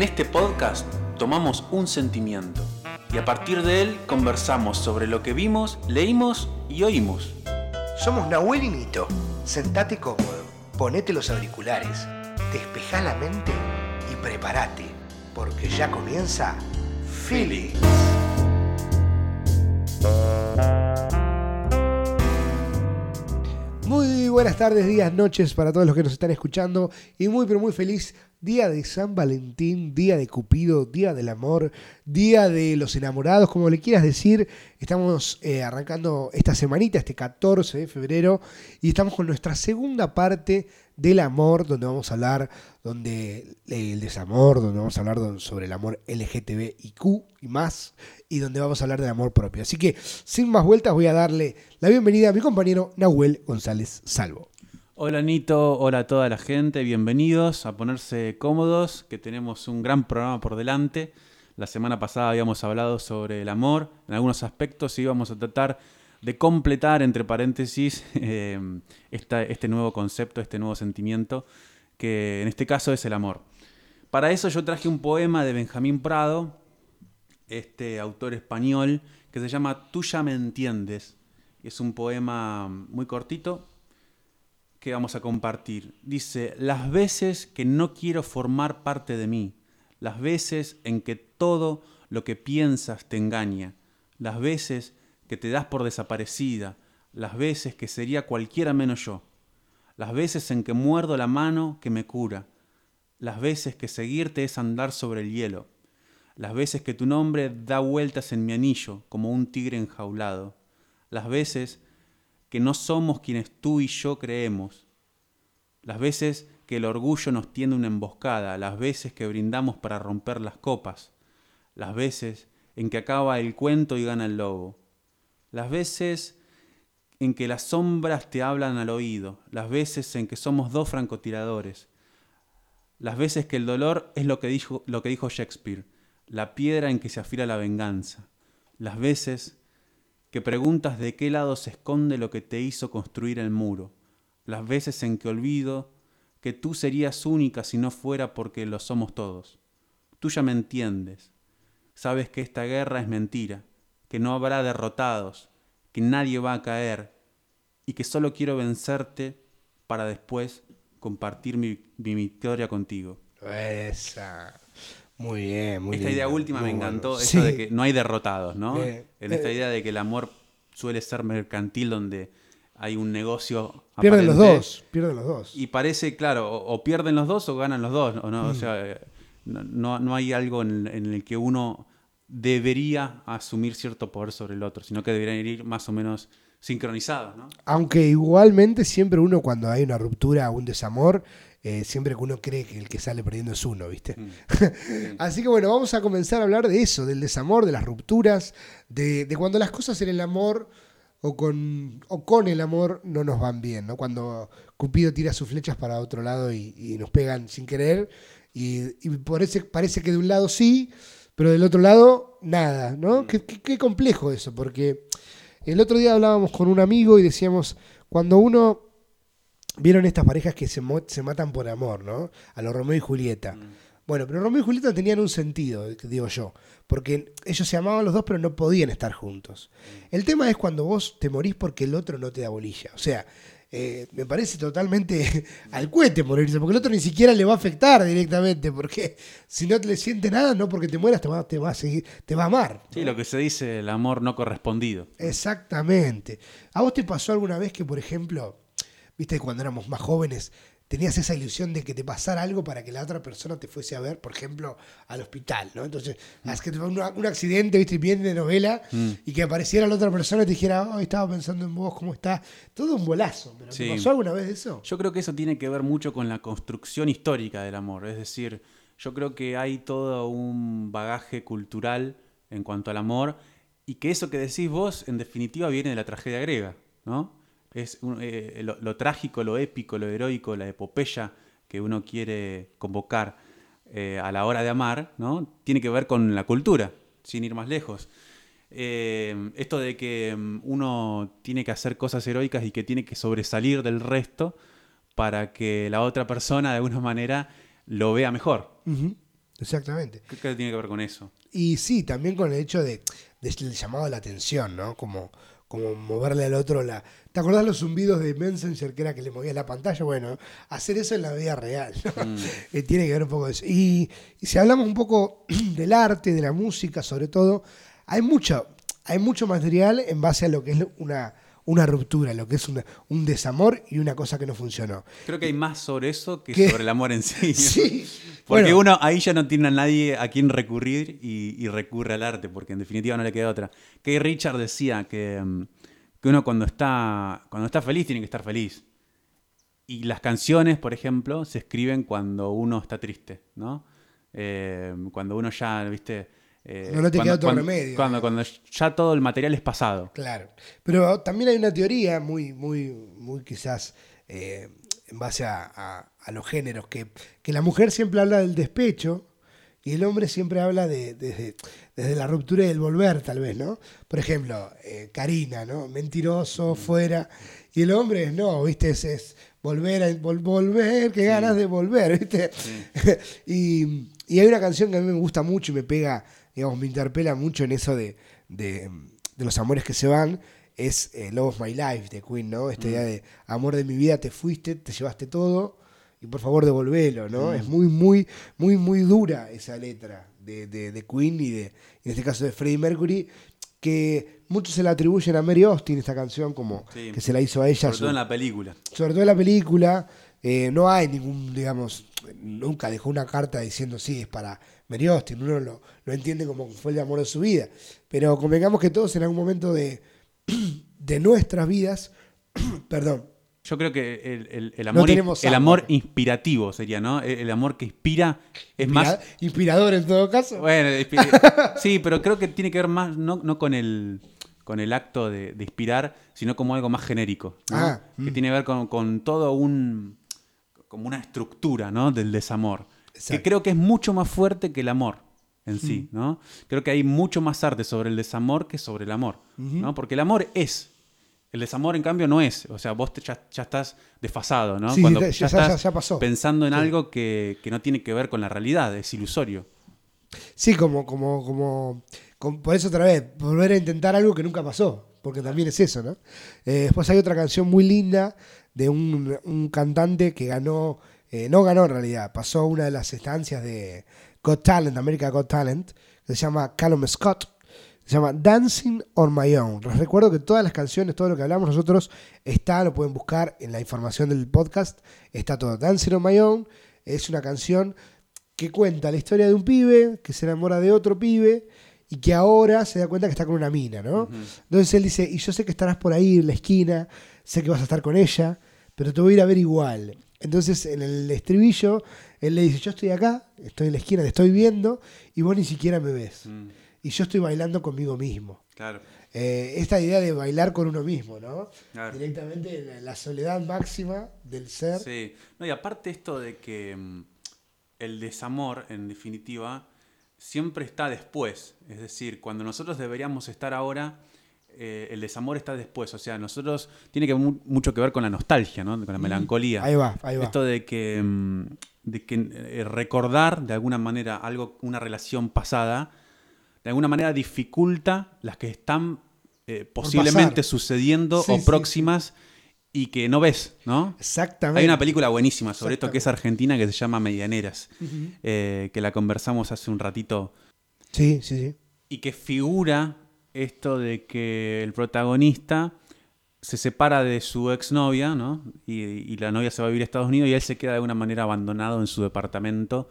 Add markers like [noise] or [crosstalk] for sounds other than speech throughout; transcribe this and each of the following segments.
En este podcast tomamos un sentimiento y a partir de él conversamos sobre lo que vimos, leímos y oímos. Somos Nahuel y Nito. Sentate cómodo, ponete los auriculares, despejá la mente y prepárate, porque ya comienza Feelings. Muy buenas tardes, días, noches para todos los que nos están escuchando y muy pero muy feliz día de San Valentín, día de Cupido, día del amor, día de los enamorados, como le quieras decir. Estamos eh, arrancando esta semanita, este 14 de febrero, y estamos con nuestra segunda parte del amor, donde vamos a hablar donde el desamor, donde vamos a hablar sobre el amor LGTBIQ y más, y donde vamos a hablar del amor propio. Así que, sin más vueltas, voy a darle la bienvenida a mi compañero Nahuel González Salvo. Hola Nito, hola a toda la gente, bienvenidos a ponerse cómodos, que tenemos un gran programa por delante. La semana pasada habíamos hablado sobre el amor en algunos aspectos y íbamos a tratar de completar, entre paréntesis, [laughs] eh, este nuevo concepto, este nuevo sentimiento, que en este caso es el amor. Para eso yo traje un poema de Benjamín Prado, este autor español, que se llama Tú ya me entiendes. Es un poema muy cortito, que vamos a compartir. Dice, las veces que no quiero formar parte de mí, las veces en que todo lo que piensas te engaña, las veces que te das por desaparecida, las veces que sería cualquiera menos yo, las veces en que muerdo la mano que me cura, las veces que seguirte es andar sobre el hielo, las veces que tu nombre da vueltas en mi anillo como un tigre enjaulado, las veces que no somos quienes tú y yo creemos, las veces que el orgullo nos tiende una emboscada, las veces que brindamos para romper las copas, las veces en que acaba el cuento y gana el lobo, las veces en que las sombras te hablan al oído, las veces en que somos dos francotiradores, las veces que el dolor es lo que dijo, lo que dijo Shakespeare, la piedra en que se afila la venganza, las veces que preguntas de qué lado se esconde lo que te hizo construir el muro, las veces en que olvido que tú serías única si no fuera porque lo somos todos. Tú ya me entiendes, sabes que esta guerra es mentira, que no habrá derrotados, que nadie va a caer y que solo quiero vencerte para después compartir mi, victoria contigo. Esa. Muy bien, muy Esta idea última me encantó, eso de que no hay derrotados, ¿no? en esta idea de que el amor suele ser mercantil donde hay un negocio. Pierden los dos, pierden los dos. Y parece, claro, o, pierden los dos o ganan los dos, ¿no? O mm. sea, eh, no, no, hay algo en, el que uno debería asumir cierto poder sobre el otro, sino que deberían ir más o menos sincronizados, ¿no? Aunque igualmente siempre uno cuando hay una ruptura, un desamor, eh, siempre que uno cree que el que sale perdiendo es uno, ¿viste? Mm. [laughs] Así que bueno, vamos a comenzar a hablar de eso, del desamor, de las rupturas, de, de cuando las cosas en el amor o con, o con el amor no nos van bien, ¿no? Cuando Cupido tira sus flechas para otro lado y, nos pegan sin querer, y, y parece, parece que de un lado sí, pero del otro lado nada, ¿no? Mm. Qué, complejo eso, porque el otro día hablábamos con un amigo y decíamos, cuando uno... Vieron estas parejas que se, se matan por amor, ¿no? A los Romeo y Julieta. Mm. Bueno, pero Romeo y Julieta tenían un sentido, digo yo, porque ellos se amaban los dos, pero no podían estar juntos. El tema es cuando vos te morís porque el otro no te da bolilla. O sea, eh, me parece totalmente [laughs] al cohete morirse, porque el otro ni siquiera le va a afectar directamente, porque si no te le siente nada, no porque te mueras te va, te va a seguir, te va a amar. Sí, lo que se dice el amor no correspondido. Exactamente. ¿A vos te pasó alguna vez que, por ejemplo, viste, cuando éramos más jóvenes, tenías esa ilusión de que te pasara algo para que la otra persona te fuese a ver, por ejemplo, al hospital, ¿no? Entonces, mm. que un, un accidente, viste, bien de novela, mm. y que apareciera la otra persona y te dijera, oh, estaba pensando en vos, ¿cómo estás? Todo un bolazo. ¿Pero ¿Te pasó alguna vez eso? Yo creo que eso tiene que ver mucho con la construcción histórica del amor. Es decir, yo creo que hay todo un bagaje cultural en cuanto al amor, y que eso que decís vos, en definitiva, viene de la tragedia griega, ¿no? Es eh, lo, trágico, lo épico, lo heroico, la epopeya que uno quiere convocar eh, a la hora de amar, ¿no? tiene que ver con la cultura, sin ir más lejos. Eh, esto de que mm, uno tiene que hacer cosas heroicas y que tiene que sobresalir del resto para que la otra persona de alguna manera lo vea mejor. Exactamente. ¿Qué, qué tiene que ver con eso? Y sí, también con el hecho de, de- del llamado a la atención, ¿no? Como, como moverle al otro la... ¿Te acordás los zumbidos de Messenger que era que le movía la pantalla? Bueno, hacer eso en la vida real, ¿no? Mm. [laughs] Eh, tiene que ver un poco de eso. Y, y si hablamos un poco [clears throat] del arte, de la música, sobre todo, hay mucho, hay mucho material en base a lo que es una, una ruptura, lo que es una- un desamor y una cosa que no funcionó. Creo que hay más sobre eso que ¿Qué? sobre el amor en sí. [laughs] Sí. Porque Bueno, uno ahí ya no tiene a nadie a quien recurrir y, y recurre al arte, porque en definitiva no le queda otra. Kay Richard decía que, mm, que uno cuando está, cuando está feliz tiene que estar feliz. Y las canciones, por ejemplo, se escriben cuando uno está triste, ¿no? Eh, cuando uno ya, viste... eh, No, no te cuando- queda otro cuando- remedio. Cuando, cuando ya todo el material es pasado. Claro. Pero también hay una teoría muy, muy, muy quizás eh, en base a, a- a los géneros, que, que la mujer siempre habla del despecho y el hombre siempre habla de, desde, desde la ruptura y el volver, tal vez, ¿no? Por ejemplo, eh, Karina, ¿no? Mentiroso, fuera. Y el hombre es no, ¿viste? Es, es volver, a, vol- volver, qué ganas de volver, ¿viste? [laughs] y, y hay una canción que a mí me gusta mucho y me pega, digamos, me interpela mucho en eso de, de, de los amores que se van. Es eh, Love of My Life de Queen, ¿no? Esta idea de amor de mi vida, te fuiste, te llevaste todo y por favor devolvelo, ¿no? Es muy, muy, muy, muy dura esa letra de, de, de Queen y de, en este caso de Freddie Mercury, que muchos se la atribuyen a Mary Austin, esta canción, como Sí. que se la hizo a ella. Sobre su- todo en la película. sobre todo en la película, eh, no hay ningún, digamos, nunca dejó una carta diciendo sí, es para Mary Austin, uno lo, lo entiende como que fue el amor de su vida. Pero convengamos que todos en algún momento de, [clears throat] de nuestras vidas, [clears throat] perdón, Yo creo que el, el- amor, el amor. inspirativo sería, ¿no? El, el amor que inspira es más... inspira- inspirador en todo caso. Bueno, [laughs] sí, pero creo que tiene que ver más, no, no con el con el acto de, de inspirar, sino como algo más genérico. ¿no? Ah, que mm. tiene que ver con, con todo un. Como una estructura, ¿no? Del desamor. Que creo que es mucho más fuerte que el amor en sí, ¿no? Creo que hay mucho más arte sobre el desamor que sobre el amor. ¿no? Porque el amor es. El desamor, en cambio, no es. O sea, vos te- ya, ya estás desfasado, ¿no? Sí, Cuando ya- ya, ya- ya- estás ya pasó. pensando en Sí. algo que, que no tiene que ver con la realidad, es ilusorio. Sí, como, como, como, como- por eso otra vez, volver a intentar algo que nunca pasó, porque también es eso, ¿no? Eh, después hay otra canción muy linda de un, un cantante que ganó, eh, no ganó en realidad, pasó una de las estancias de Got Talent, America Got Talent, que se llama Callum Scott, se llama Dancing on My Own. Les recuerdo que todas las canciones, todo lo que hablamos nosotros está, lo pueden buscar en la información del podcast, está todo. Dancing on My Own es una canción que cuenta la historia de un pibe que se enamora de otro pibe y que ahora se da cuenta que está con una mina, ¿no? Entonces él dice, y yo sé que estarás por ahí en la esquina, sé que vas a estar con ella, pero te voy a ir a ver igual. Entonces en el estribillo, él le dice, yo estoy acá, estoy en la esquina, te estoy viendo y vos ni siquiera me ves. Y yo estoy bailando conmigo mismo. Claro. Eh, esta idea de bailar con uno mismo, ¿no? Claro. Directamente en la- la soledad máxima del ser. Sí. No, y aparte esto de que mm, el desamor, en definitiva, siempre está después. Es decir, cuando nosotros deberíamos estar ahora, eh, el desamor está después. O sea, nosotros tiene que mu- mucho que ver con la nostalgia, ¿no? Con la melancolía. Ahí va, ahí va. Esto de que, mm, de que eh, recordar de alguna manera algo, una relación pasada, de alguna manera dificulta las que están eh, posiblemente sucediendo Sí, o sí, próximas y que no ves, ¿no? Exactamente. Hay una película buenísima sobre esto que es argentina que se llama Medianeras, eh, que la conversamos hace un ratito Sí, sí, sí. y que figura esto de que el protagonista se separa de su exnovia, ¿no? Y, la novia se va a vivir a Estados Unidos y él se queda de alguna manera abandonado en su departamento.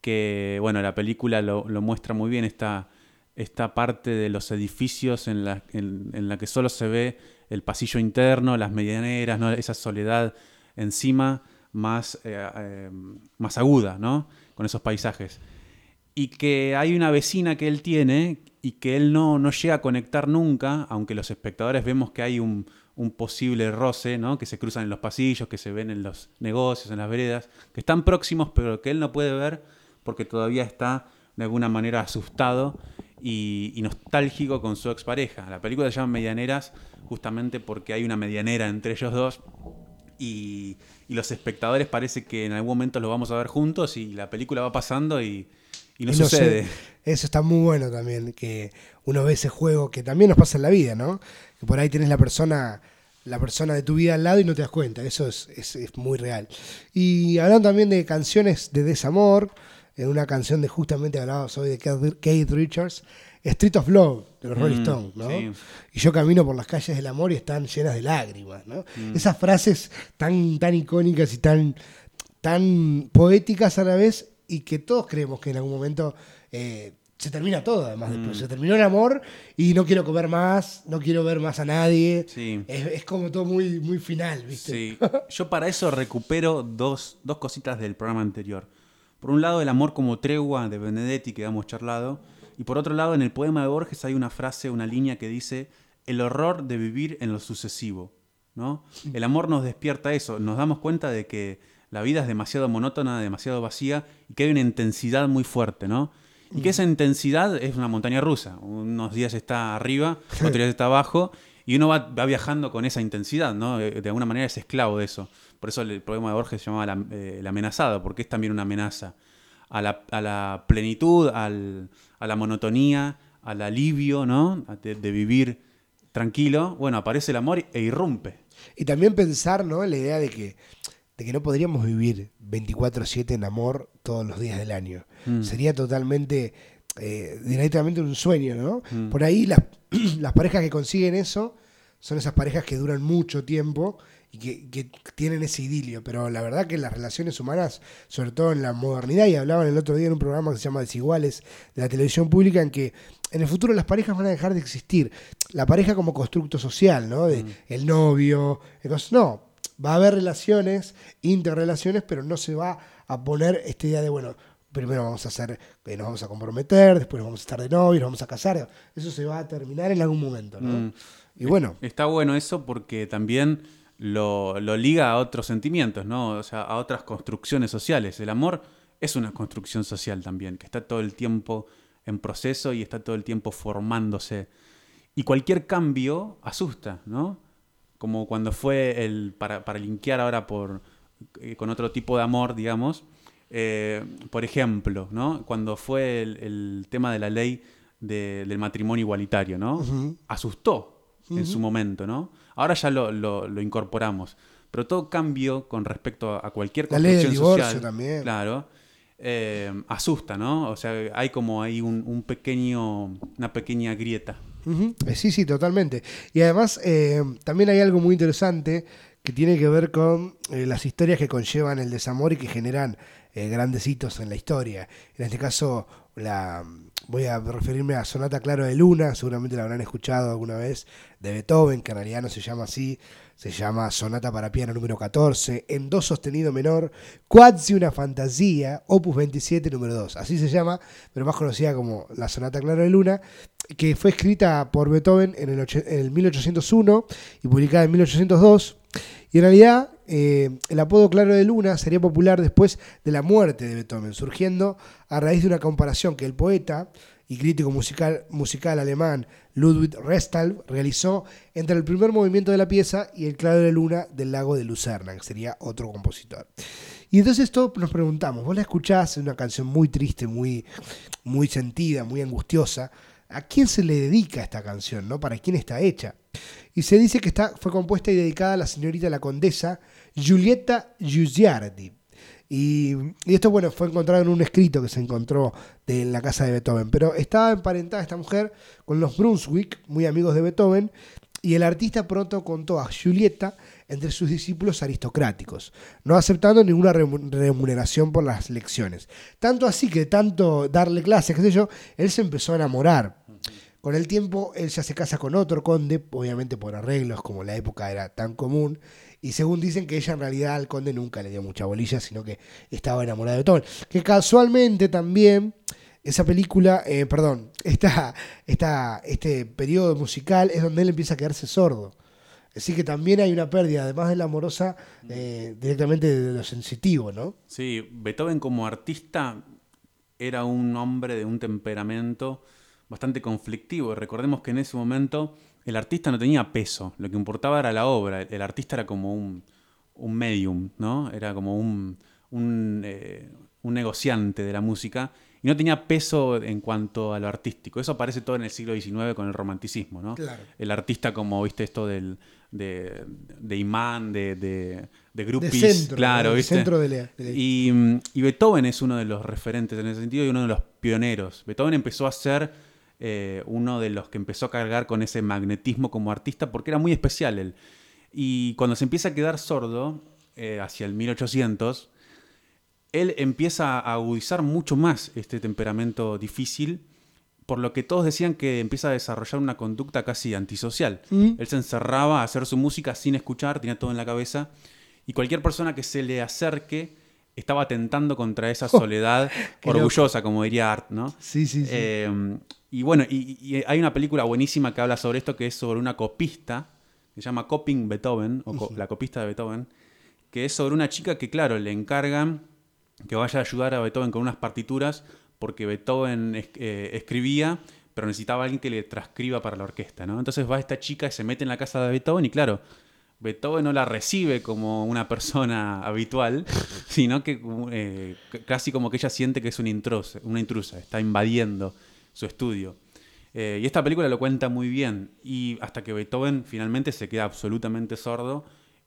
Que, bueno, la película lo, muestra muy bien, esta, esta parte de los edificios en la, en, la que solo se ve el pasillo interno, las medianeras, esa soledad encima más, eh, eh, más aguda, ¿no? Con esos paisajes y que hay una vecina que él tiene y que él no, no llega a conectar nunca, aunque los espectadores vemos que hay un, un posible roce, ¿no? que se cruzan en los pasillos, que se ven en los negocios, en las veredas, que están próximos, pero que él no puede ver porque todavía está de alguna manera asustado y, nostálgico con su expareja. La película se llama Medianeras justamente porque hay una medianera entre ellos dos y, y los espectadores parece que en algún momento los vamos a ver juntos y la película va pasando y, Y no, sucede. Eso está muy bueno también, que uno ve ese juego que también nos pasa en la vida, ¿no? Que por ahí tenés la persona, la persona de tu vida al lado y no te das cuenta. Eso es, es, muy real. Y hablando también de canciones de desamor, en una canción de justamente hablaba hoy de Kate Richards, Street of Love de los Rolling mm, Stones, ¿no? Y yo camino por las calles del amor y están llenas de lágrimas, ¿no? Mm. Esas frases tan, tan icónicas y tan, tan poéticas a la vez y que todos creemos que en algún momento eh, se termina todo, además después. Mm. Se terminó el amor y no quiero comer más, no quiero ver más a nadie. Es, como todo muy, muy final, ¿viste? Sí. [laughs] Yo para eso recupero dos, dos cositas del programa anterior. Por un lado, el amor como tregua de Benedetti que hemos charlado y por otro lado, en el poema de Borges hay una frase, una línea que dice, el horror de vivir en lo sucesivo. ¿no? El amor nos despierta eso, nos damos cuenta de que la vida es demasiado monótona, demasiado vacía y que hay una intensidad muy fuerte, ¿no? Y que esa intensidad es una montaña rusa. Unos días está arriba, [laughs] otros días está abajo, y uno va, viajando con esa intensidad, ¿no? De, alguna manera es esclavo de eso. Por eso el poema de Borges se llamaba la, eh, el amenazado, porque es también una amenaza a la, plenitud, a la monotonía, al alivio, ¿no? De, vivir tranquilo, bueno, aparece el amor e irrumpe. Y también pensar, ¿no? La idea de que, de que no podríamos vivir 24/7 en amor todos los días del año. Mm. Sería totalmente, eh, directamente un sueño, ¿no? Mm. Por ahí las, [clears throat] las parejas que consiguen eso son esas parejas que duran mucho tiempo y que, tienen ese idilio, pero la verdad que las relaciones humanas, sobre todo en la modernidad, y hablaban el otro día en un programa que se llama Desiguales de la televisión pública, en que en el futuro las parejas van a dejar de existir. La pareja como constructo social, ¿no? De mm. el novio, no, va a haber relaciones, interrelaciones, pero no se va a poner esta idea de, bueno, primero vamos a hacer, eh, nos vamos a comprometer, después vamos a estar de novios, nos vamos a casar. Eso se va a terminar en algún momento, ¿no? Mm. Y bueno. Está bueno eso porque también lo, liga a otros sentimientos, ¿no? O sea, a otras construcciones sociales. El amor es una construcción social también, que está todo el tiempo en proceso y está todo el tiempo formándose. Y cualquier cambio asusta, ¿no? Como cuando fue el, para, para linkear ahora por, eh, con otro tipo de amor, digamos, eh, por ejemplo, ¿no? Cuando fue el, tema de la ley del matrimonio igualitario, ¿no? Asustó en su momento, ¿no? Ahora ya lo, incorporamos. Pero todo cambio con respecto a cualquier La ley del divorcio también. Claro. Eh, asusta, ¿no? O sea, hay como ahí un, pequeño, una pequeña grieta. Eh, sí, sí, totalmente. Y además eh, también hay algo muy interesante que tiene que ver con las historias que conllevan el desamor y que generan grandes hitos en la historia. En este caso, la, voy a referirme a Sonata Claro de Luna, seguramente la habrán escuchado alguna vez, de Beethoven, que en realidad no se llama así, se llama Sonata para piano número 14, en do sostenido menor, quasi una fantasía, opus 27 número 2, así se llama, pero más conocida como la Sonata Claro de Luna, que fue escrita por Beethoven en el, en el 1801 y publicada en 1802. Y en realidad eh, el apodo Claro de Luna sería popular después de la muerte de Beethoven, surgiendo a raíz de una comparación que el poeta y crítico musical, musical alemán Ludwig Restal realizó entre el primer movimiento de la pieza y el Claro de Luna del lago de Lucerna, que sería otro compositor. Y entonces esto nos preguntamos, vos la escuchás, en una canción muy triste, muy, muy sentida, muy angustiosa, ¿a quién se le dedica esta canción? ¿no? ¿Para quién está hecha? Y se dice que está, fue compuesta y dedicada a la señorita la condesa Giulietta Giugiardi. Y, esto, bueno, fue encontrado en un escrito que se encontró en la casa de Beethoven. Pero estaba emparentada esta mujer con los Brunswick, muy amigos de Beethoven, y el artista pronto contó a Giulietta entre sus discípulos aristocráticos, no aceptando ninguna remuneración por las lecciones. Tanto así que tanto darle clases, qué sé yo, él se empezó a enamorar con el tiempo, él ya se casa con otro conde, obviamente por arreglos, como la época era tan común. Y según dicen que ella en realidad al conde nunca le dio mucha bolilla, sino que estaba enamorada de Beethoven. Que casualmente también esa película, eh, perdón, [laughs] esta, esta, este periodo musical es donde él empieza a quedarse sordo. Así que también hay una pérdida, además de la amorosa, eh, directamente de lo sensitivo, ¿no? Sí, Beethoven como artista era un hombre de un temperamento bastante conflictivo. Recordemos que en ese momento el artista no tenía peso, lo que importaba era la obra, el artista era como un, medium, ¿no? Era como un, un, eh, un negociante de la música y no tenía peso en cuanto a lo artístico. Eso aparece todo en el siglo XIX con el romanticismo, ¿no? Claro. El artista como, viste, esto del, de, de imán, de, de, de De groupies, centro, claro, ¿viste? centro de la- de la- Y, y Beethoven es uno de los referentes en ese sentido y uno de los pioneros. Beethoven empezó a ser eh, uno de los que empezó a cargar con ese magnetismo como artista porque era muy especial él. Y cuando se empieza a quedar sordo, eh, hacia el 1800, él empieza a agudizar mucho más este temperamento difícil, por lo que todos decían que empieza a desarrollar una conducta casi antisocial. Mm. Él se encerraba a hacer su música sin escuchar, tenía todo en la cabeza, y cualquier persona que se le acerque estaba atentando contra esa [laughs] soledad qué loco. orgullosa, como diría Art, ¿no? Sí, sí, sí. Eh, y bueno, y, y hay una película buenísima que habla sobre esto, que es sobre una copista, que se llama Coping Beethoven, o co- la copista de Beethoven, que es sobre una chica que, claro, le encargan que vaya a ayudar a Beethoven con unas partituras, porque Beethoven es- eh, escribía, pero necesitaba a alguien que le transcriba para la orquesta, ¿no? Entonces va esta chica y se mete en la casa de Beethoven y, claro, Beethoven no la recibe como una persona habitual, [laughs] sino que eh, casi como que ella siente que es una intrusa, una intrusa está invadiendo su estudio. Eh, y esta película lo cuenta muy bien, y hasta que Beethoven finalmente se queda absolutamente sordo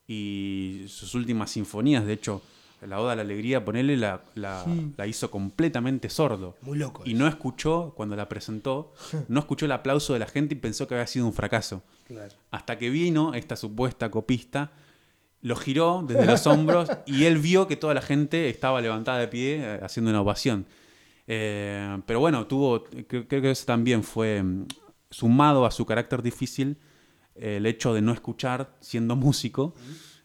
y sus últimas sinfonías, de hecho, la Oda a la Alegría, ponele, la, la- la hizo completamente sordo. Muy loco. Y eso. no escuchó, cuando la presentó, [laughs] no escuchó el aplauso de la gente y pensó que había sido un fracaso. Claro. Hasta que vino esta supuesta copista, lo giró desde los hombros y él vio que toda la gente estaba levantada de pie eh, haciendo una ovación. Eh, pero bueno, tuvo, creo, que eso también fue mm, sumado a su carácter difícil, eh, el hecho de no escuchar siendo [laughs] músico,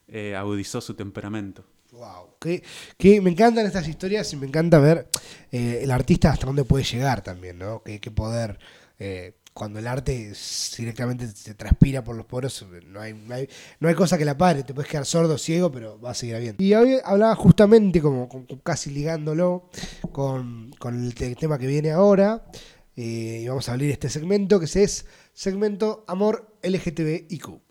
eh, agudizó su temperamento. Wow. Que, que me encantan estas historias y me encanta ver eh, el artista hasta dónde puede llegar también, ¿no? Qué, qué poder. Cuando el arte directamente se transpira por los poros, no hay, no hay, no hay cosa que la pare. Te puedes quedar sordo, ciego, pero va a seguir habiendo. Y hoy hablaba justamente, como, casi ligándolo con, con el, te- tema que viene ahora. eh, y vamos a abrir este segmento que es segmento Amor LGTBIQ.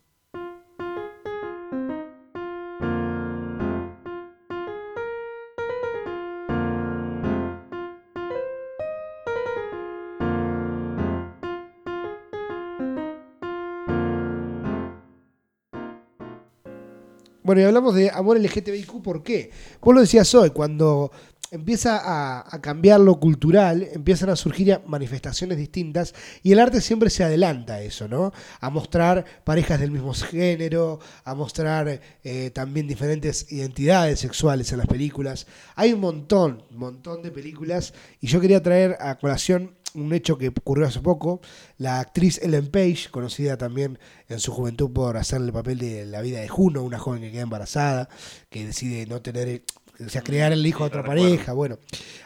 Bueno, y hablamos de amor LGTBIQ, ¿por qué? Vos lo decías hoy, cuando empieza a, cambiar lo cultural, empiezan a surgir manifestaciones distintas y el arte siempre se adelanta a eso, ¿no? A mostrar parejas del mismo género, a mostrar eh, también diferentes identidades sexuales en las películas. Hay un montón, un montón de películas y yo quería traer a colación un hecho que ocurrió hace poco. La actriz Ellen Page, conocida también en su juventud por hacer el papel de la vida de Juno, una joven que queda embarazada, que decide no tener, o sea, crear el hijo de Sí, lo otra recuerdo. pareja. Bueno,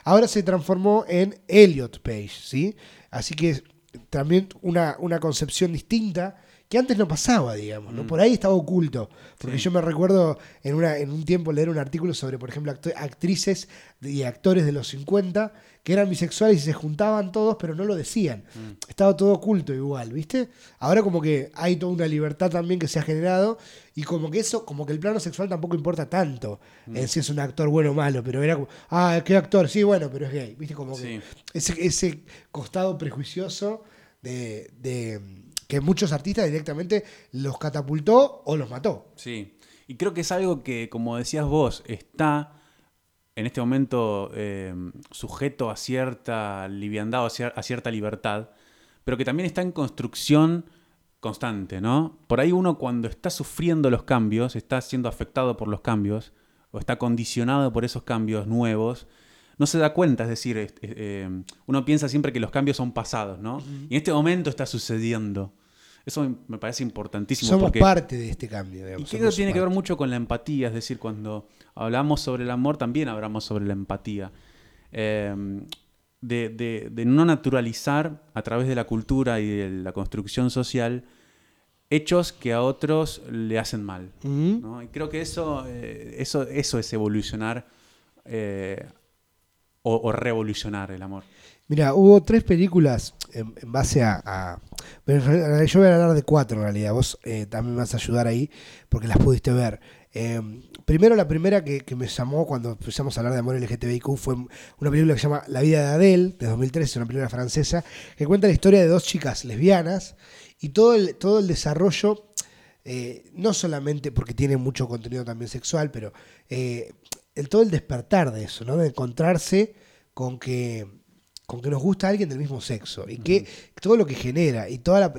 ahora se transformó en Elliot Page, ¿sí? Así que también una, una concepción distinta que antes no pasaba, digamos, ¿no? Mm. Por ahí estaba oculto. Porque Sí. yo me recuerdo en, una, en un tiempo leer un artículo sobre, por ejemplo, actrices y actores de los 50 que eran bisexuales y se juntaban todos, pero no lo decían. Mm. Estaba todo oculto igual, ¿viste? Ahora como que hay toda una libertad también que se ha generado y como que eso, como que el plano sexual tampoco importa tanto Mm. en si es un actor bueno o malo, pero era como, ah, qué actor, sí, bueno, pero es gay, ¿viste? Como que ese, ese costado prejuicioso de, de que muchos artistas directamente los catapultó o los mató. Sí, y creo que es algo que, como decías vos, está en este momento eh, sujeto a cierta liviandad o a cier- a cierta libertad, pero que también está en construcción constante, ¿no? Por ahí uno cuando está sufriendo los cambios, está siendo afectado por los cambios, o está condicionado por esos cambios nuevos, no se da cuenta, es decir, eh, uno piensa siempre que los cambios son pasados, ¿no? Y en este momento está sucediendo. Eso me parece importantísimo. Somos porque parte de este cambio. y Digamos, creo que tiene que ver mucho con la empatía, es decir, cuando hablamos sobre el amor, también hablamos sobre la empatía. Eh, de, de- de no naturalizar a través de la cultura y de la construcción social hechos que a otros le hacen mal. ¿no? Y creo que eso, eh, eso, eso es evolucionar eh, o, o revolucionar el amor. Mira, hubo tres películas en, base a, yo voy a hablar de cuatro en realidad. Vos eh, también vas a ayudar ahí porque las pudiste ver. Eh, primero, la primera que, me llamó cuando empezamos a hablar de amor LGTBIQ fue una película que se llama La vida de Adele, de 2013, una película francesa, que cuenta la historia de dos chicas lesbianas y todo el, todo el desarrollo, eh, no solamente porque tiene mucho contenido también sexual, pero eh, el, todo el despertar de eso, ¿no? de encontrarse con que con que nos gusta alguien del mismo sexo y que todo lo que genera y todo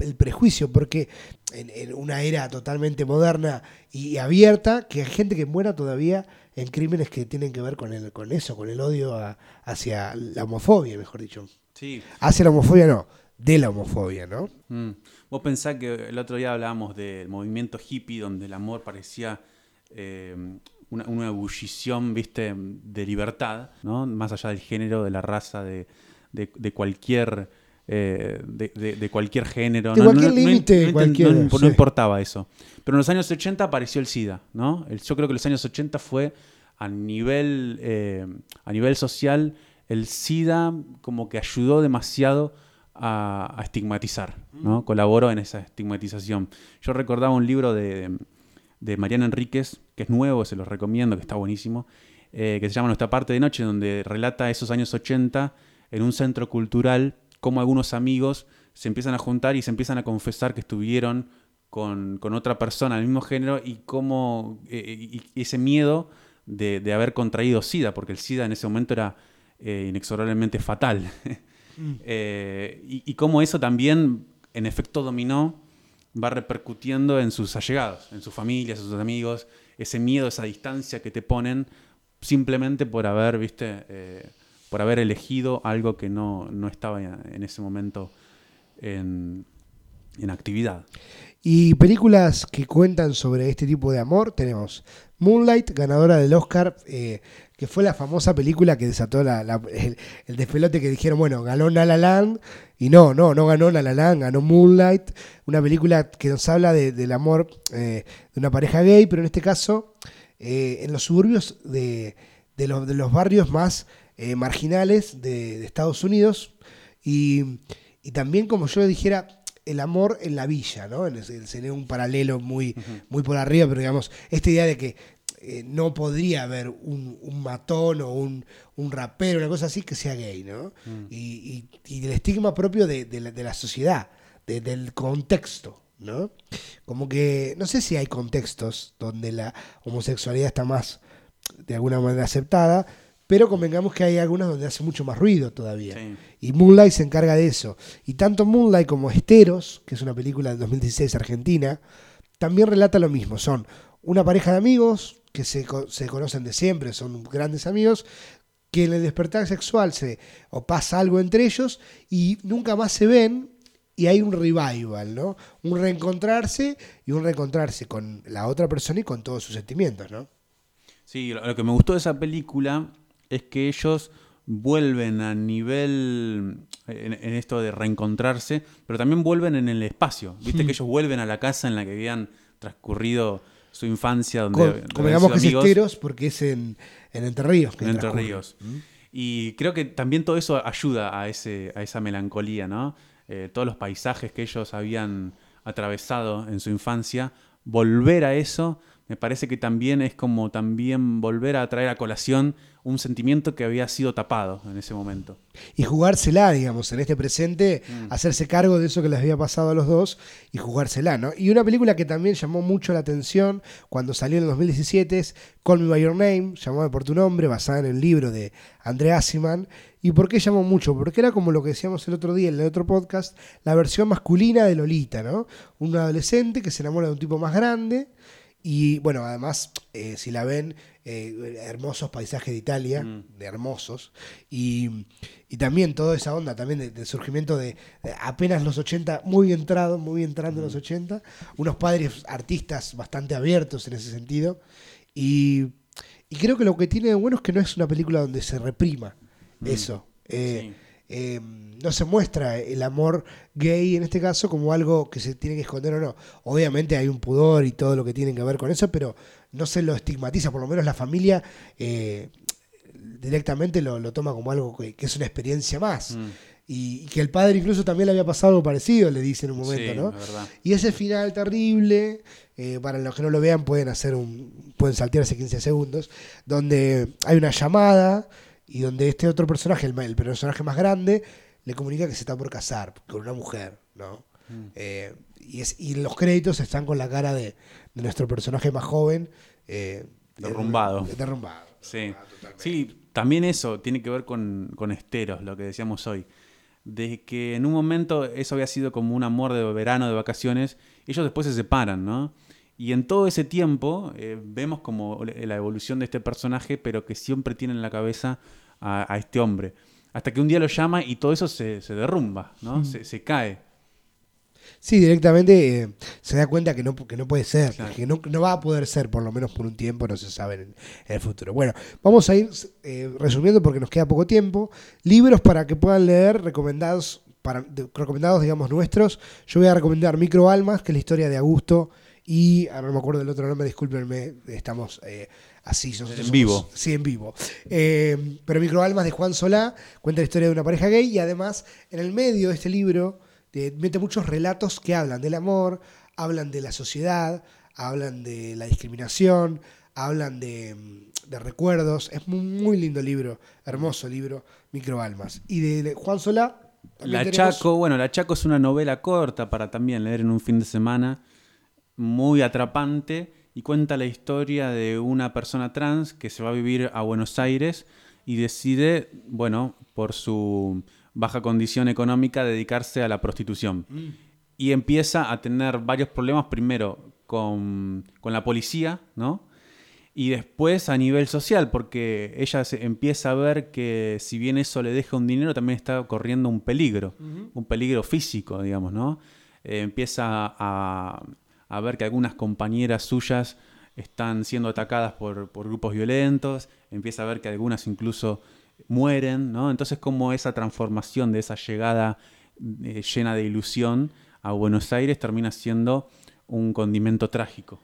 el prejuicio, porque en, una era totalmente moderna y abierta, que hay gente que muera todavía en crímenes que tienen que ver con, el, con eso, con el odio hacia la homofobia, mejor dicho. Sí. Hacia la homofobia no, de la homofobia, ¿no? Mm. Vos pensás que el otro día hablábamos del movimiento hippie, donde el amor parecía eh, una, ebullición, viste, de libertad, ¿no? Más allá del género, de la raza, de, cualquier... de, cualquier género. De cualquier límite, no, importaba eso. Pero en los años 80 apareció el SIDA, ¿no? yo creo que los años 80 fue a nivel, eh, a nivel social, el SIDA como que ayudó demasiado a, a estigmatizar, ¿no? Colaboró en esa estigmatización. Yo recordaba un libro de, de Mariana Enríquez, que es nuevo, se los recomiendo, que está buenísimo, eh, que se llama Nuestra parte de noche, donde relata esos años 80 en un centro cultural, cómo algunos amigos se empiezan a juntar y se empiezan a confesar que estuvieron con, otra persona del mismo género y cómo eh, ese miedo de, haber contraído SIDA, porque el SIDA en ese momento era eh, inexorablemente fatal. [laughs] Mm. y, y cómo eso también, en efecto, dominó va repercutiendo en sus allegados, en sus familias, en sus amigos, ese miedo, esa distancia que te ponen simplemente por haber, viste, eh, por haber elegido algo que no, estaba en ese momento en, actividad. Y películas que cuentan sobre este tipo de amor, tenemos Moonlight, ganadora del Oscar, eh, que fue la famosa película que desató el, despelote que dijeron, bueno, ganó La La Land, y no, no, no ganó La La Land, ganó Moonlight, una película que nos habla del amor eh, de una pareja gay, pero en este caso eh, en los suburbios de, los, barrios más marginales de, Estados Unidos, y, también, como yo dijera, el amor en la villa, ¿no? Sería un paralelo muy, muy por arriba, pero digamos, esta idea de que eh, no podría haber un, matón o un, rapero, una cosa así, que sea gay, ¿no? Mm. Y, y, del estigma propio de, la, sociedad, del contexto, ¿no? Como que, no sé si hay contextos donde la homosexualidad está más, de alguna manera, aceptada, pero convengamos que hay algunas donde hace mucho más ruido todavía. Y Moonlight se encarga de eso. Y tanto Moonlight como Esteros, que es una película de 2016 argentina, también relata lo mismo. Son una pareja de amigos que se, conocen de siempre, son grandes amigos, que en el despertar sexual se, o pasa algo entre ellos y nunca más se ven y hay un revival, ¿no? Un reencontrarse y un reencontrarse con la otra persona y con todos sus sentimientos, ¿no? Sí, lo, que me gustó de esa película es que ellos vuelven a nivel en, esto de reencontrarse, pero también vuelven en el espacio. Viste hmm. que ellos vuelven a la casa en la que habían transcurrido su infancia. Donde, como digamos que es Esteros porque es en, Entre Ríos. en Entre Ríos. ¿Mm? Y creo que también todo eso ayuda a, ese, a esa melancolía, ¿no? Eh, todos los paisajes que ellos habían atravesado en su infancia, volver a eso me parece que también es como también volver a traer a colación un sentimiento que había sido tapado en ese momento. Y jugársela, digamos, en este presente, mm. hacerse cargo de eso que les había pasado a los dos y jugársela, ¿no? Y una película que también llamó mucho la atención cuando salió en el 2017 es Call Me By Your Name, llamado por tu nombre, basada en el libro de Andrea Asiman. ¿Y por qué llamó mucho? Porque era como lo que decíamos el otro día en el otro podcast, la versión masculina de Lolita, ¿no? Un adolescente que se enamora de un tipo más grande y bueno, además, eh, si la ven, eh, hermosos paisajes de Italia, mm. de hermosos. Y, también toda esa onda también del surgimiento de, apenas los 80, muy entrado, muy entrando en los 80. Mm. Unos padres artistas bastante abiertos en ese sentido. Y, creo que lo que tiene de bueno es que no es una película donde se reprima mm. eso. Eh, Em, no se muestra el amor gay en este caso como algo que se tiene que esconder o no. Obviamente hay un pudor y todo lo que tiene que ver con eso, pero no se lo estigmatiza, por lo menos la familia eh, directamente lo, toma como algo que, es una experiencia más. Mm. y, que el padre incluso también le había pasado algo parecido, le dice en un momento, ¿no? Y ese final terrible, eh, para los que no lo vean pueden hacer un, pueden saltearse 15 segundos, donde hay una llamada y donde este otro personaje, el, personaje más grande, le comunica que se está por casar con una mujer, ¿no? Mm. Eh, y, es, y los créditos están con la cara de, nuestro personaje más joven. Eh, derrumbado. derrumbado. Sí. sí, también eso tiene que ver con, con Esteros, lo que decíamos hoy de que en un momento eso había sido como un amor de verano, de vacaciones, ellos después se separan, ¿no? Y en todo ese tiempo eh, vemos como la evolución de este personaje, pero que siempre tiene en la cabeza a, este hombre. Hasta que un día lo llama y todo eso se, derrumba, ¿no? Se, cae. Sí, directamente eh, se da cuenta que no, que no puede ser, que no, va a poder ser, por lo menos por un tiempo, no se sabe en, el futuro. Bueno, vamos a ir eh, resumiendo porque nos queda poco tiempo. Libros para que puedan leer, recomendados, para, recomendados, digamos, nuestros. Yo voy a recomendar Micro Almas, que es la historia de Augusto y, ahora no me acuerdo del otro nombre, discúlpenme, estamos eh, así. en vivo. Sí, en vivo. pero Micro Almas de Juan Solá cuenta la historia de una pareja gay y además en el medio de este libro mete muchos relatos que hablan del amor, hablan de la sociedad, hablan de la discriminación, hablan de, recuerdos. Es un muy lindo libro, hermoso libro, Microalmas. Y de, Juan Solá. La Chaco, bueno, La Chaco es una novela corta para también leer en un fin de semana, muy atrapante y cuenta la historia de una persona trans que se va a vivir a Buenos Aires y decide, bueno, por su baja condición económica dedicarse a la prostitución. Mm. Y empieza a tener varios problemas, primero con, la policía, ¿no? Y después a nivel social, porque ella se empieza a ver que si bien eso le deja un dinero, también está corriendo un peligro, un peligro físico, digamos, ¿no? Eh, empieza a, a, ver que algunas compañeras suyas están siendo atacadas por, por grupos violentos, empieza a ver que algunas incluso mueren, ¿no? Entonces como esa transformación de esa llegada eh, llena de ilusión a Buenos Aires termina siendo un condimento trágico.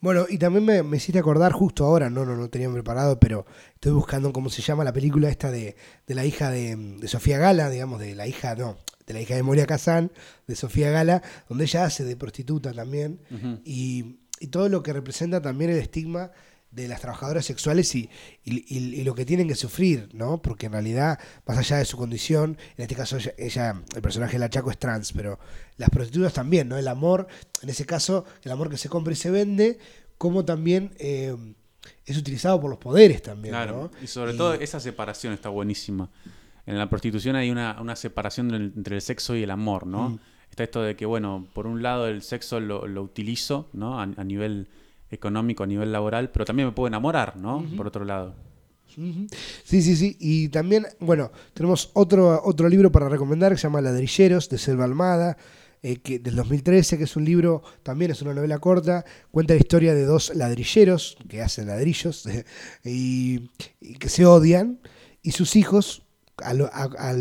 Bueno, y también me, hiciste acordar justo ahora, no, no, no tenía preparado, pero estoy buscando cómo se llama la película esta de, la hija de, Sofía Gala, digamos, de la hija, no, de la hija de Moria Kazán, de Sofía Gala, donde ella hace de prostituta también, y, y, todo lo que representa también el estigma de las trabajadoras sexuales y, y, lo que tienen que sufrir, ¿no? Porque en realidad, más allá de su condición, en este caso ella, el personaje de la Chaco es trans, pero las prostitutas también, ¿no? El amor, en ese caso, el amor que se compra y se vende, como también eh, es utilizado por los poderes también, claro, Y sobre todo esa separación está buenísima. En la prostitución hay una, separación entre el sexo y el amor, ¿no? Mm. Está esto de que, bueno, por un lado el sexo lo, lo utilizo, ¿no? a nivel económico a nivel laboral, pero también me puedo enamorar, ¿no? Por otro lado. Sí, sí, sí. Y también, bueno, tenemos otro, otro libro para recomendar que se llama Ladrilleros, de Selva Almada, eh, que, del 2013, que es un libro, también es una novela corta, cuenta la historia de dos ladrilleros que hacen ladrillos [laughs] y, que se odian, y sus hijos, a lo, a,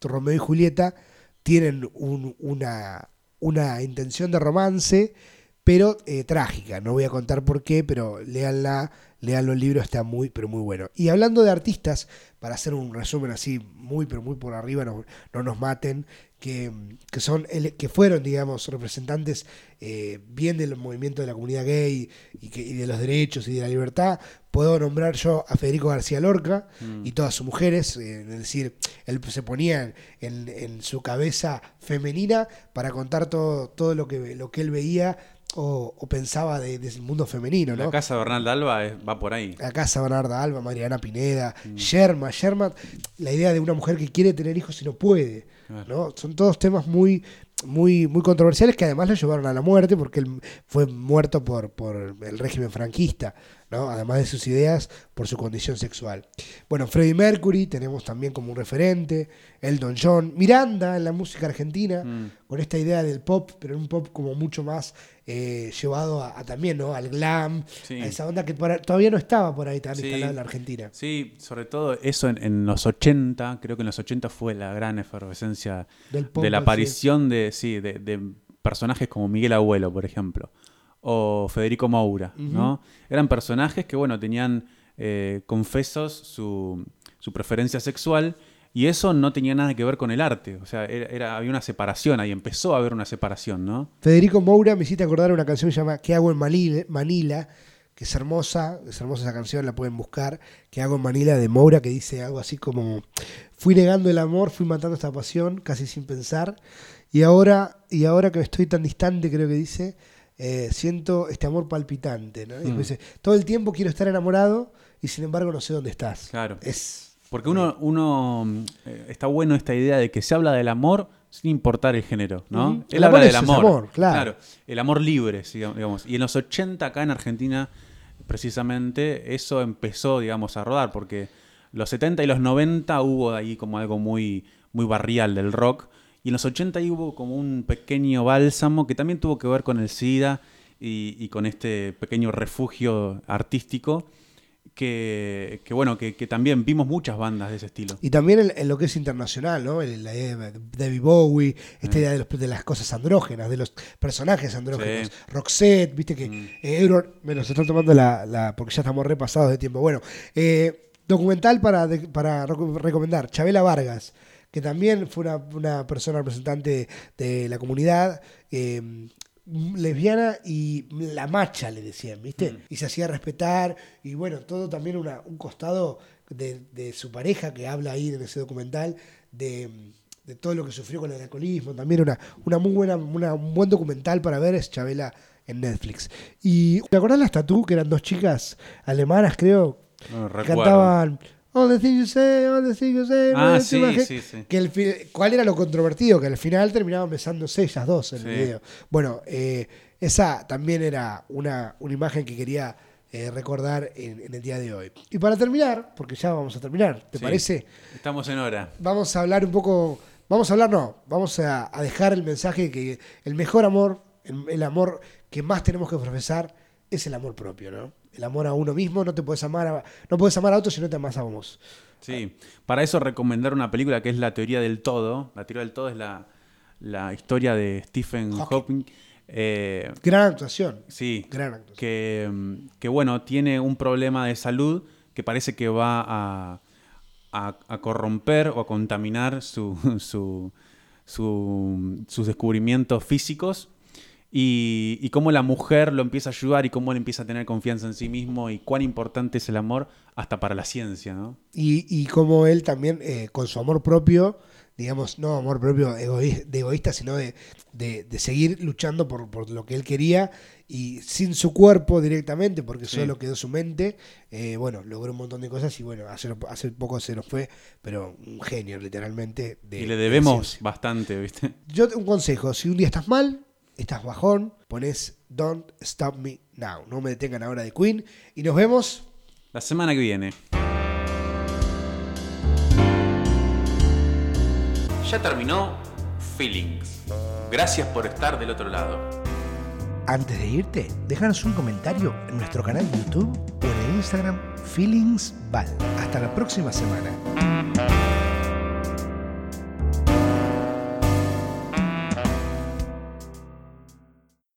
Romeo y Julieta, tienen una, una intención de romance pero eh, trágica. No voy a contar por qué, pero léanla, lean los libros, está muy, pero muy bueno. Y hablando de artistas, para hacer un resumen así, muy, pero muy por arriba, no, no nos maten, que, son que fueron, digamos, representantes eh, bien del movimiento de la comunidad gay y, que, de los derechos y de la libertad. Puedo nombrar yo a Federico García Lorca mm. y todas sus mujeres, eh, es decir, él se ponía en, en, su cabeza femenina para contar todo, todo lo, que, lo que él veía o, pensaba de, mundo femenino, ¿no? La casa Bernarda Alba va por ahí. La casa Bernarda Alba, Mariana Pineda, mm. Sherma, Sherma, la idea de una mujer que quiere tener hijos y no puede, ¿no? Son todos temas muy, muy, muy controversiales que además lo llevaron a la muerte porque él fue muerto por, por el régimen franquista, ¿no? además de sus ideas, por su condición sexual. Bueno, Freddie Mercury tenemos también como un referente, Elton John, Miranda en la música argentina, mm. con esta idea del pop, pero un pop como mucho más eh, llevado a, también ¿no? al glam, a esa onda que todavía no estaba por ahí tan instalada en la Argentina. Sí, sobre todo eso en, los 80, creo que en los 80 fue la gran efervescencia de la aparición de, sí, de, personajes como Miguel Abuelo, por ejemplo, o Federico Moura, ¿no? Eran personajes que, bueno, tenían eh, confesos su, su preferencia sexual Y eso no tenía nada que ver con el arte. O sea, era, había una separación ahí, empezó a haber una separación, ¿no? Federico Moura me hiciste acordar una canción que se llama ¿Qué hago en Manila? que es hermosa, es hermosa esa canción, la pueden buscar, ¿Qué hago en Manila? de Moura, que dice algo así como, fui negando el amor, fui matando esta pasión, casi sin pensar, y ahora, y ahora que estoy tan distante, creo que dice, eh, siento este amor palpitante, ¿no? Y mm. dice, todo el tiempo quiero estar enamorado y sin embargo no sé dónde estás. Claro. Es porque uno, uno eh, está bueno esta idea de que se habla del amor sin importar el género, ¿no? Él habla del amor. claro. El amor libre, digamos. Y en los 80 acá en Argentina, precisamente, eso empezó, digamos, a rodar, porque los 70 y los 90 hubo ahí como algo muy, muy barrial del rock, y en los 80 hubo como un pequeño bálsamo que también tuvo que ver con el SIDA y con este pequeño refugio artístico que, bueno, que, también vimos muchas bandas de ese estilo. Y también en, lo que es internacional, ¿no? El, la idea de David Bowie, esta idea de, las cosas andrógenas, de los personajes andrógenos. Roxette, viste que mm. eh, me lo estoy tomando la, porque ya estamos repasados de tiempo. Bueno, eh, documental para, para recomendar, Chabela Vargas que también fue una, persona representante de la comunidad, eh, lesbiana y la macha, le decían, ¿viste? Mm. Y se hacía respetar, y bueno, todo también una, un costado de, su pareja que habla ahí en ese documental, de, todo lo que sufrió con el alcoholismo, también una, una muy buena, un buen documental para ver es Chabela en Netflix. Y ¿te acordás las Tatú, que eran dos chicas alemanas, creo? No, cantaban All the things you say, all the things you say. Ah, sí, sí, sí. Que el, ¿Cuál era lo controvertido? Que al final terminaban besándose ellas dos en el video. Bueno, eh, esa también era una, una imagen que quería eh, recordar en, el día de hoy. Y para terminar, porque ya vamos a terminar, ¿te parece? Estamos en hora. Vamos a hablar un poco. Vamos a hablar, no, vamos a, dejar el mensaje que el mejor amor, el amor que más tenemos que profesar es el amor propio, ¿no? El amor a uno mismo, no te puedes amar a, no puedes amar a otros si no te amas a vos. Sí, para eso recomendar una película que es La teoría del todo. La teoría del todo es la, historia de Stephen Hawking. Eh, gran actuación. Sí. Gran actuación. Que, que, bueno, tiene un problema de salud que parece que va a, a, corromper o a contaminar su, [laughs] su, sus descubrimientos físicos y, cómo la mujer lo empieza a ayudar y cómo él empieza a tener confianza en sí mismo y cuán importante es el amor hasta para la ciencia, ¿no? Y, y cómo él también, eh, con su amor propio, digamos, no amor propio de egoísta, sino de, seguir luchando por, lo que él quería y sin su cuerpo directamente, porque solo quedó su mente, eh, bueno, logró un montón de cosas y bueno, hace, hace poco se nos fue, pero un genio literalmente. y le debemos bastante, ¿viste? Yo un consejo, si un día estás mal, estás bajón, pones Don't Stop Me Now. No me detengan ahora de Queen. Y nos vemos la semana que viene. Ya terminó Feelings. Gracias por estar del otro lado. Antes de irte, déjanos un comentario en nuestro canal de YouTube o en el Instagram Feelingsval. Hasta la próxima semana.